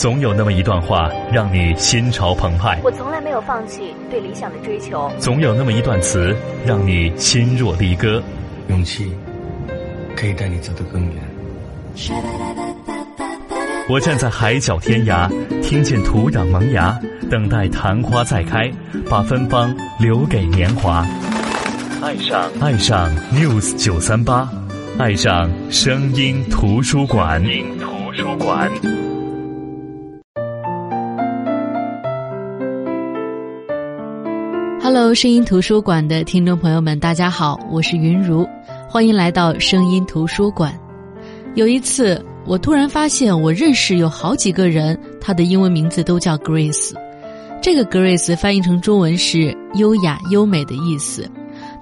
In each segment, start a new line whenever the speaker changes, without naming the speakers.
总有那么一段话让你心潮澎湃。
我从来没有放弃对理想的追求。
总有那么一段词让你心若离歌。
勇气可以带你走得更远。
我站在海角天涯，听见土壤萌芽，等待昙花再开，把芬芳留给年华。爱上爱上 News 九三八，爱上声音图书馆。声音图书馆。
Hello，声音图书馆的听众朋友们，大家好，我是云如，欢迎来到声音图书馆。有一次，我突然发现，我认识有好几个人，他的英文名字都叫 Grace。这个 Grace 翻译成中文是优雅、优美的意思。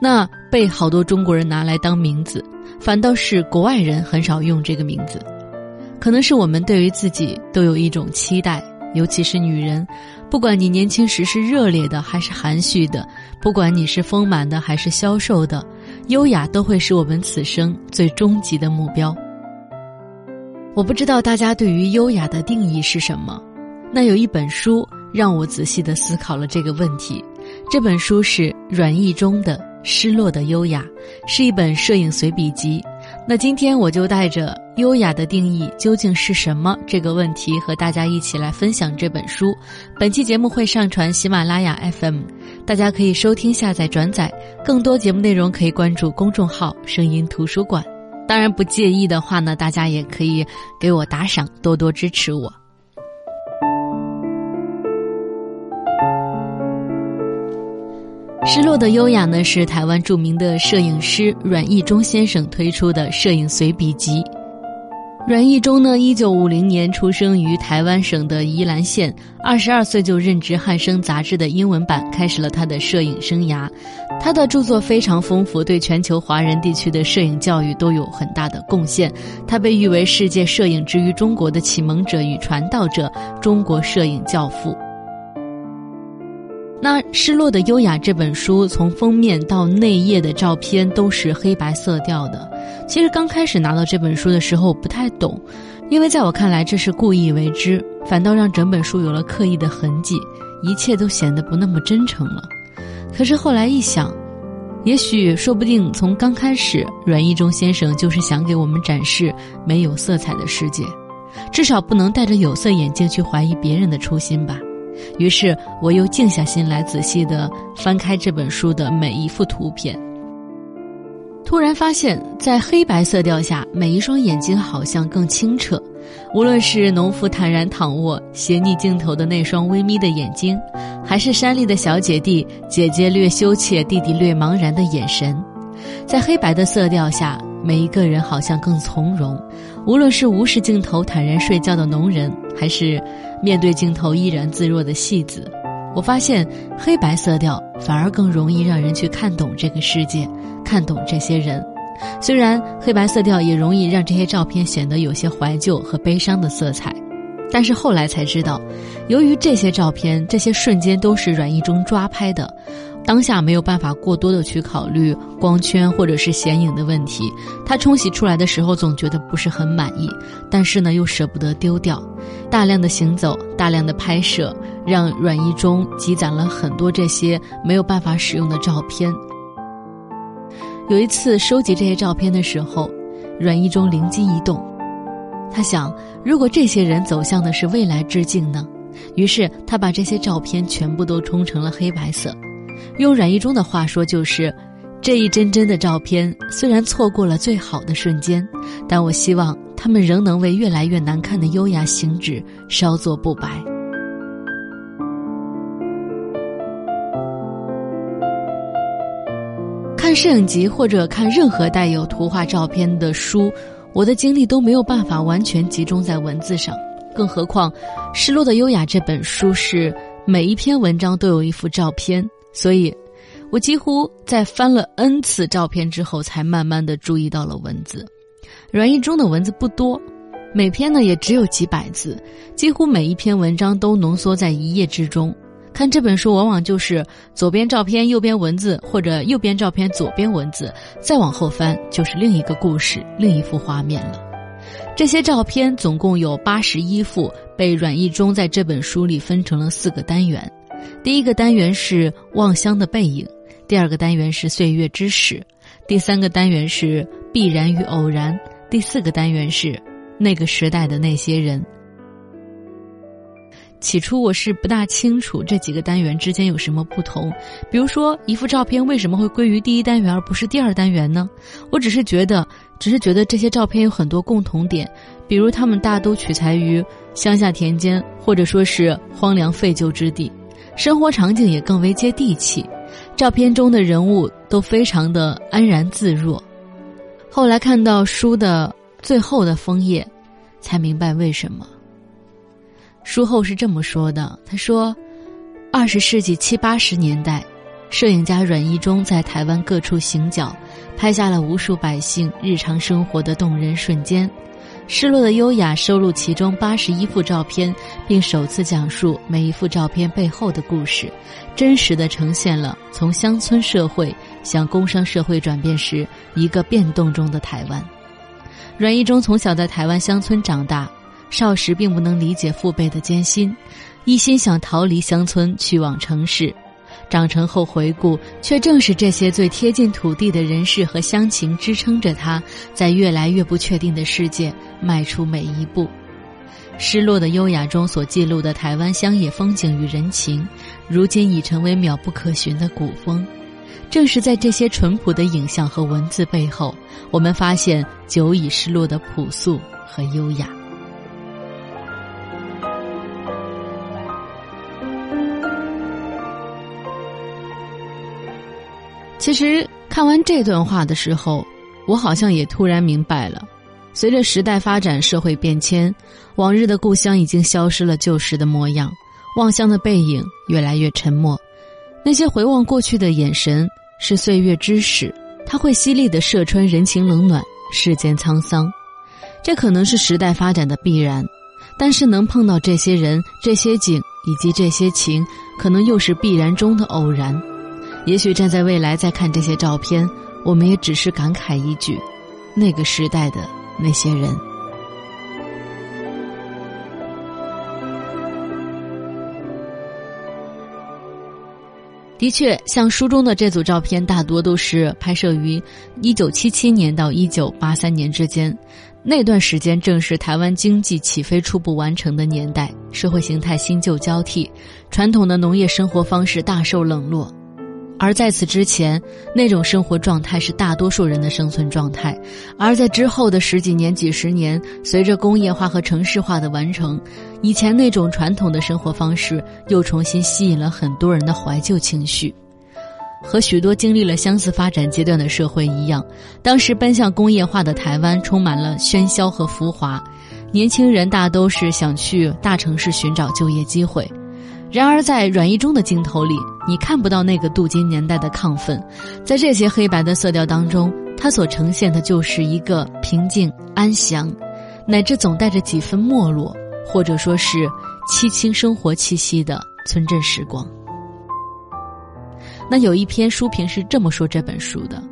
那被好多中国人拿来当名字，反倒是国外人很少用这个名字。可能是我们对于自己都有一种期待，尤其是女人，不管你年轻时是热烈的还是含蓄的，不管你是丰满的还是消瘦的，优雅都会是我们此生最终极的目标。我不知道大家对于优雅的定义是什么，那有一本书让我仔细的思考了这个问题。这本书是阮义忠的。失落的优雅是一本摄影随笔集。那今天我就带着“优雅的定义究竟是什么”这个问题，和大家一起来分享这本书。本期节目会上传喜马拉雅 FM，大家可以收听、下载、转载。更多节目内容可以关注公众号“声音图书馆”。当然，不介意的话呢，大家也可以给我打赏，多多支持我。失落的优雅呢，是台湾著名的摄影师阮义忠先生推出的摄影随笔集。阮义忠呢，一九五零年出生于台湾省的宜兰县，二十二岁就任职《汉生》杂志的英文版，开始了他的摄影生涯。他的著作非常丰富，对全球华人地区的摄影教育都有很大的贡献。他被誉为世界摄影之于中国的启蒙者与传道者，中国摄影教父。那《失落的优雅》这本书，从封面到内页的照片都是黑白色调的。其实刚开始拿到这本书的时候不太懂，因为在我看来这是故意为之，反倒让整本书有了刻意的痕迹，一切都显得不那么真诚了。可是后来一想，也许说不定从刚开始，阮义忠先生就是想给我们展示没有色彩的世界，至少不能戴着有色眼镜去怀疑别人的初心吧。于是，我又静下心来，仔细地翻开这本书的每一幅图片。突然发现，在黑白色调下，每一双眼睛好像更清澈。无论是农夫坦然躺卧、斜睨镜头的那双微眯的眼睛，还是山里的小姐弟，姐姐略羞怯，弟弟略茫然的眼神，在黑白的色调下。每一个人好像更从容，无论是无视镜头坦然睡觉的农人，还是面对镜头依然自若的戏子，我发现黑白色调反而更容易让人去看懂这个世界，看懂这些人。虽然黑白色调也容易让这些照片显得有些怀旧和悲伤的色彩，但是后来才知道，由于这些照片、这些瞬间都是阮义忠抓拍的。当下没有办法过多的去考虑光圈或者是显影的问题，他冲洗出来的时候总觉得不是很满意，但是呢又舍不得丢掉。大量的行走，大量的拍摄，让阮一中积攒了很多这些没有办法使用的照片。有一次收集这些照片的时候，阮一中灵机一动，他想，如果这些人走向的是未来致敬呢？于是他把这些照片全部都冲成了黑白色。用阮义忠的话说，就是这一帧帧的照片，虽然错过了最好的瞬间，但我希望他们仍能为越来越难看的优雅行止稍作不白。看摄影集或者看任何带有图画照片的书，我的精力都没有办法完全集中在文字上，更何况《失落的优雅》这本书是每一篇文章都有一幅照片。所以，我几乎在翻了 n 次照片之后，才慢慢的注意到了文字。阮义忠的文字不多，每篇呢也只有几百字，几乎每一篇文章都浓缩在一页之中。看这本书，往往就是左边照片，右边文字，或者右边照片，左边文字，再往后翻就是另一个故事，另一幅画面了。这些照片总共有八十一幅，被阮义忠在这本书里分成了四个单元。第一个单元是望乡的背影，第二个单元是岁月之始，第三个单元是必然与偶然，第四个单元是那个时代的那些人。起初我是不大清楚这几个单元之间有什么不同，比如说一幅照片为什么会归于第一单元而不是第二单元呢？我只是觉得，只是觉得这些照片有很多共同点，比如他们大都取材于乡下田间或者说是荒凉废旧之地，生活场景也更为接地气，照片中的人物都非常的安然自若。后来看到书的最后的枫叶，才明白为什么。书后是这么说的：“他说，二十世纪七八十年代，摄影家阮义忠在台湾各处行脚，拍下了无数百姓日常生活的动人瞬间。失落的优雅收录其中八十一幅照片，并首次讲述每一幅照片背后的故事，真实的呈现了从乡村社会向工商社会转变时一个变动中的台湾。阮义忠从小在台湾乡村长大。”少时并不能理解父辈的艰辛，一心想逃离乡村去往城市。长成后回顾，却正是这些最贴近土地的人事和乡情支撑着他，在越来越不确定的世界迈出每一步。失落的优雅中所记录的台湾乡野风景与人情，如今已成为渺不可寻的古风。正是在这些淳朴的影像和文字背后，我们发现久已失落的朴素和优雅。其实看完这段话的时候，我好像也突然明白了：随着时代发展、社会变迁，往日的故乡已经消失了旧时的模样，望乡的背影越来越沉默。那些回望过去的眼神，是岁月之使，它会犀利的射穿人情冷暖、世间沧桑。这可能是时代发展的必然，但是能碰到这些人、这些景以及这些情，可能又是必然中的偶然。也许站在未来再看这些照片，我们也只是感慨一句：那个时代的那些人。的确，像书中的这组照片，大多都是拍摄于一九七七年到一九八三年之间。那段时间正是台湾经济起飞初步完成的年代，社会形态新旧交替，传统的农业生活方式大受冷落。而在此之前，那种生活状态是大多数人的生存状态；而在之后的十几年、几十年，随着工业化和城市化的完成，以前那种传统的生活方式又重新吸引了很多人的怀旧情绪。和许多经历了相似发展阶段的社会一样，当时奔向工业化的台湾充满了喧嚣和浮华，年轻人大都是想去大城市寻找就业机会。然而，在阮义忠的镜头里，你看不到那个镀金年代的亢奋，在这些黑白的色调当中，他所呈现的就是一个平静安详，乃至总带着几分没落，或者说是凄清生活气息的村镇时光。那有一篇书评是这么说这本书的，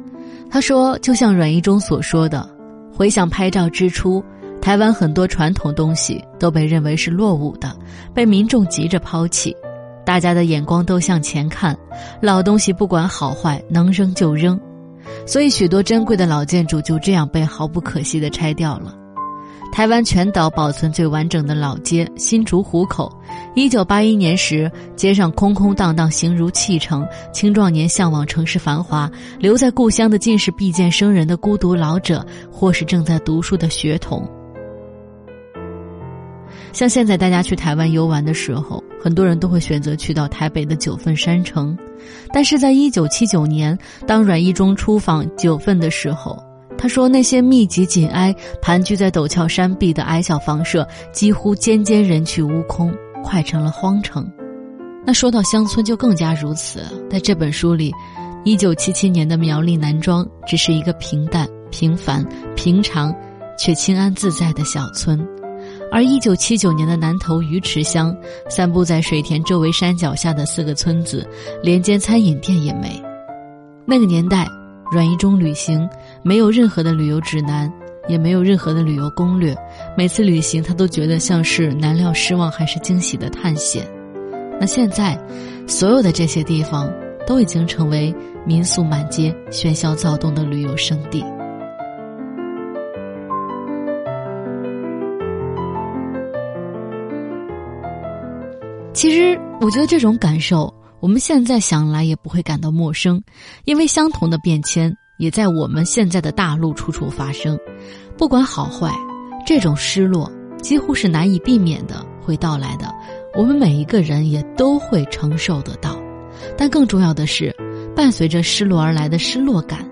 他说：“就像阮义忠所说的，回想拍照之初。”台湾很多传统东西都被认为是落伍的，被民众急着抛弃，大家的眼光都向前看，老东西不管好坏，能扔就扔，所以许多珍贵的老建筑就这样被毫不可惜地拆掉了。台湾全岛保存最完整的老街新竹湖口，一九八一年时，街上空空荡荡，形如弃城，青壮年向往城市繁华，留在故乡的尽是必见生人的孤独老者，或是正在读书的学童。像现在大家去台湾游玩的时候，很多人都会选择去到台北的九份山城，但是在一九七九年，当阮义忠出访九份的时候，他说那些密集紧挨、盘踞在陡峭山壁的矮小房舍，几乎间间人去屋空，快成了荒城。那说到乡村就更加如此，在这本书里，一九七七年的苗栗南庄只是一个平淡、平凡、平常，却清安自在的小村。而一九七九年的南投鱼池乡，散布在水田周围山脚下的四个村子，连间餐饮店也没。那个年代，阮一中旅行没有任何的旅游指南，也没有任何的旅游攻略。每次旅行，他都觉得像是难料、失望还是惊喜的探险。那现在，所有的这些地方都已经成为民宿满街、喧嚣躁动的旅游胜地。其实，我觉得这种感受，我们现在想来也不会感到陌生，因为相同的变迁也在我们现在的大陆处处发生。不管好坏，这种失落几乎是难以避免的会到来的，我们每一个人也都会承受得到。但更重要的是，伴随着失落而来的失落感，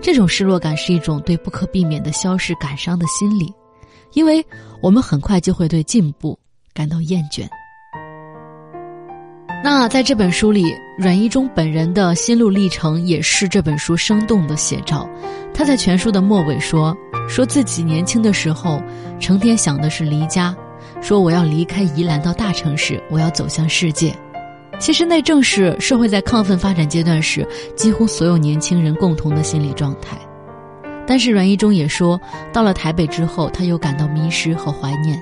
这种失落感是一种对不可避免的消逝感伤的心理，因为我们很快就会对进步感到厌倦。那在这本书里，阮一中本人的心路历程也是这本书生动的写照。他在全书的末尾说：“说自己年轻的时候，成天想的是离家，说我要离开宜兰到大城市，我要走向世界。其实那正是社会在亢奋发展阶段时，几乎所有年轻人共同的心理状态。但是阮一中也说，到了台北之后，他又感到迷失和怀念。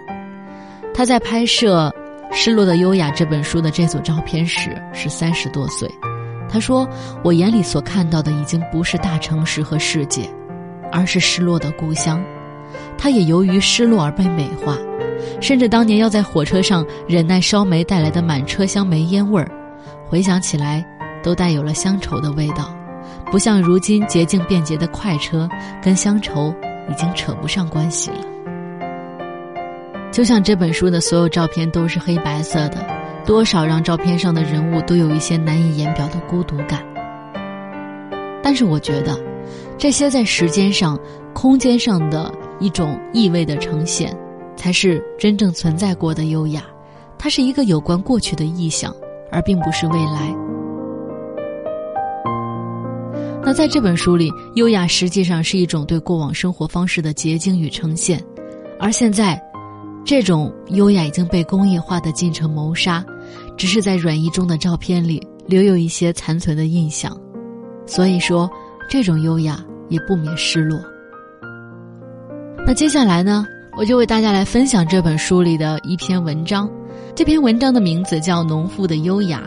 他在拍摄。《失落的优雅》这本书的这组照片时是三十多岁，他说：“我眼里所看到的已经不是大城市和世界，而是失落的故乡。他也由于失落而被美化，甚至当年要在火车上忍耐烧煤带来的满车厢煤烟味儿，回想起来都带有了乡愁的味道，不像如今捷径便捷的快车，跟乡愁已经扯不上关系了。”就像这本书的所有照片都是黑白色的，多少让照片上的人物都有一些难以言表的孤独感。但是我觉得，这些在时间上、空间上的一种意味的呈现，才是真正存在过的优雅。它是一个有关过去的意象，而并不是未来。那在这本书里，优雅实际上是一种对过往生活方式的结晶与呈现，而现在。这种优雅已经被工业化的进程谋杀，只是在阮一中的照片里留有一些残存的印象，所以说这种优雅也不免失落。那接下来呢，我就为大家来分享这本书里的一篇文章，这篇文章的名字叫《农妇的优雅》。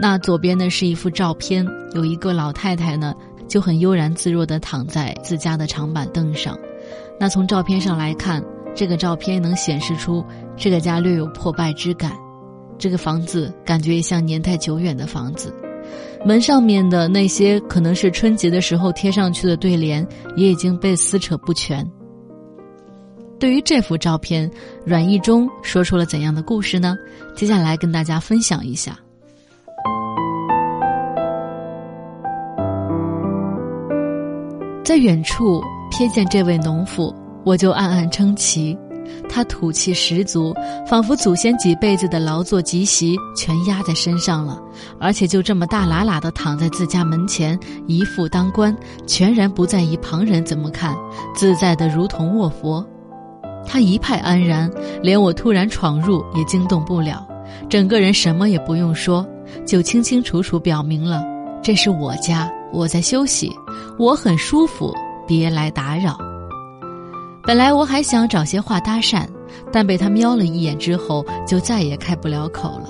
那左边呢是一幅照片，有一个老太太呢就很悠然自若地躺在自家的长板凳上。那从照片上来看。这个照片能显示出这个家略有破败之感，这个房子感觉也像年代久远的房子，门上面的那些可能是春节的时候贴上去的对联也已经被撕扯不全。对于这幅照片，阮义忠说出了怎样的故事呢？接下来跟大家分享一下。在远处瞥见这位农妇。我就暗暗称奇，他土气十足，仿佛祖先几辈子的劳作积习全压在身上了，而且就这么大喇喇地躺在自家门前，一副当官，全然不在意旁人怎么看，自在的如同卧佛。他一派安然，连我突然闯入也惊动不了，整个人什么也不用说，就清清楚楚表明了这是我家，我在休息，我很舒服，别来打扰。本来我还想找些话搭讪，但被他瞄了一眼之后，就再也开不了口了，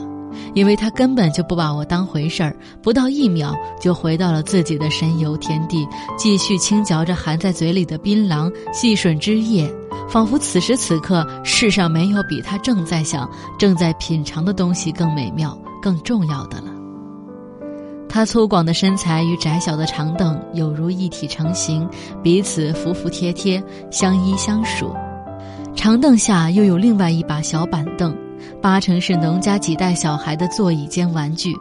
因为他根本就不把我当回事儿，不到一秒就回到了自己的神游天地，继续轻嚼着含在嘴里的槟榔，细吮汁液，仿佛此时此刻世上没有比他正在想、正在品尝的东西更美妙、更重要的了。他粗犷的身材与窄小的长凳有如一体成型，彼此服服帖帖，相依相属。长凳下又有另外一把小板凳，八成是农家几代小孩的座椅兼玩具。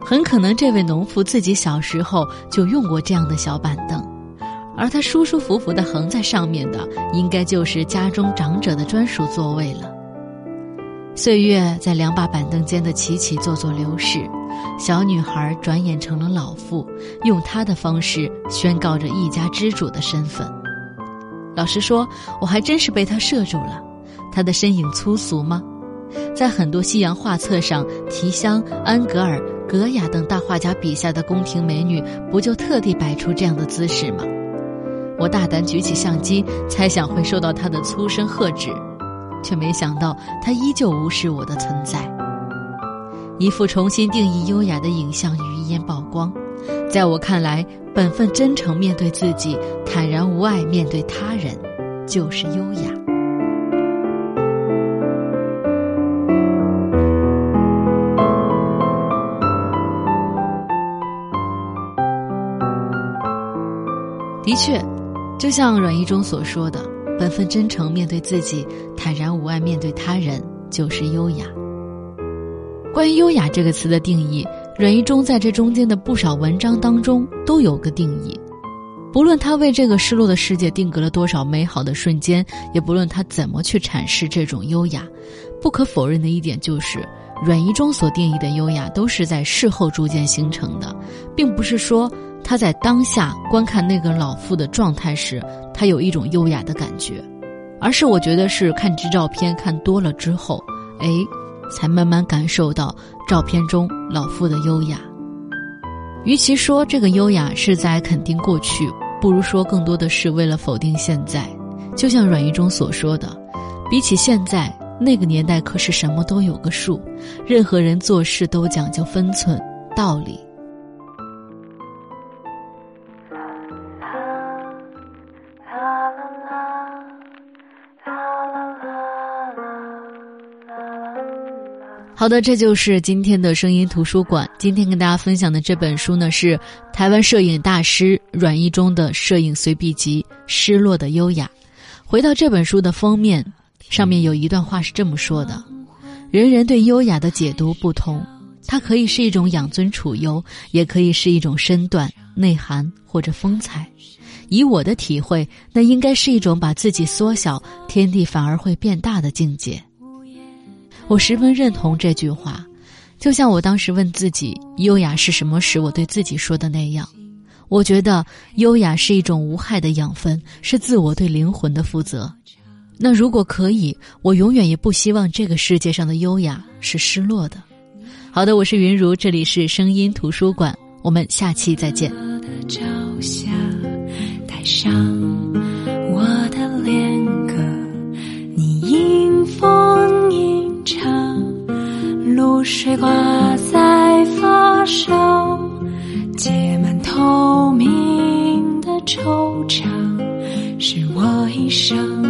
很可能这位农夫自己小时候就用过这样的小板凳，而他舒舒服服地横在上面的，应该就是家中长者的专属座位了。岁月在两把板凳间的起起坐坐流逝。小女孩转眼成了老妇，用她的方式宣告着一家之主的身份。老实说，我还真是被她摄住了。她的身影粗俗吗？在很多西洋画册上，提香、安格尔、格雅等大画家笔下的宫廷美女，不就特地摆出这样的姿势吗？我大胆举起相机，猜想会受到他的粗声喝止，却没想到他依旧无视我的存在。一副重新定义优雅的影像于一眼曝光，在我看来，本分真诚面对自己，坦然无碍面对他人，就是优雅。的确，就像阮一中所说的，“本分真诚面对自己，坦然无碍面对他人，就是优雅。”关于“优雅”这个词的定义，阮一中在这中间的不少文章当中都有个定义。不论他为这个失落的世界定格了多少美好的瞬间，也不论他怎么去阐释这种优雅，不可否认的一点就是，阮一中所定义的优雅都是在事后逐渐形成的，并不是说。他在当下观看那个老妇的状态时，他有一种优雅的感觉，而是我觉得是看这照片看多了之后，哎，才慢慢感受到照片中老妇的优雅。与其说这个优雅是在肯定过去，不如说更多的是为了否定现在。就像阮一中所说的，比起现在，那个年代可是什么都有个数，任何人做事都讲究分寸、道理。好的，这就是今天的声音图书馆。今天跟大家分享的这本书呢，是台湾摄影大师阮一中的摄影随笔集《失落的优雅》。回到这本书的封面，上面有一段话是这么说的：“人人对优雅的解读不同，它可以是一种养尊处优，也可以是一种身段、内涵或者风采。以我的体会，那应该是一种把自己缩小，天地反而会变大的境界。”我十分认同这句话，就像我当时问自己“优雅是什么”时，我对自己说的那样。我觉得优雅是一种无害的养分，是自我对灵魂的负责。那如果可以，我永远也不希望这个世界上的优雅是失落的。好的，我是云如，这里是声音图书馆，我们下期再见。水挂在发梢，结满透明的惆怅，是我一生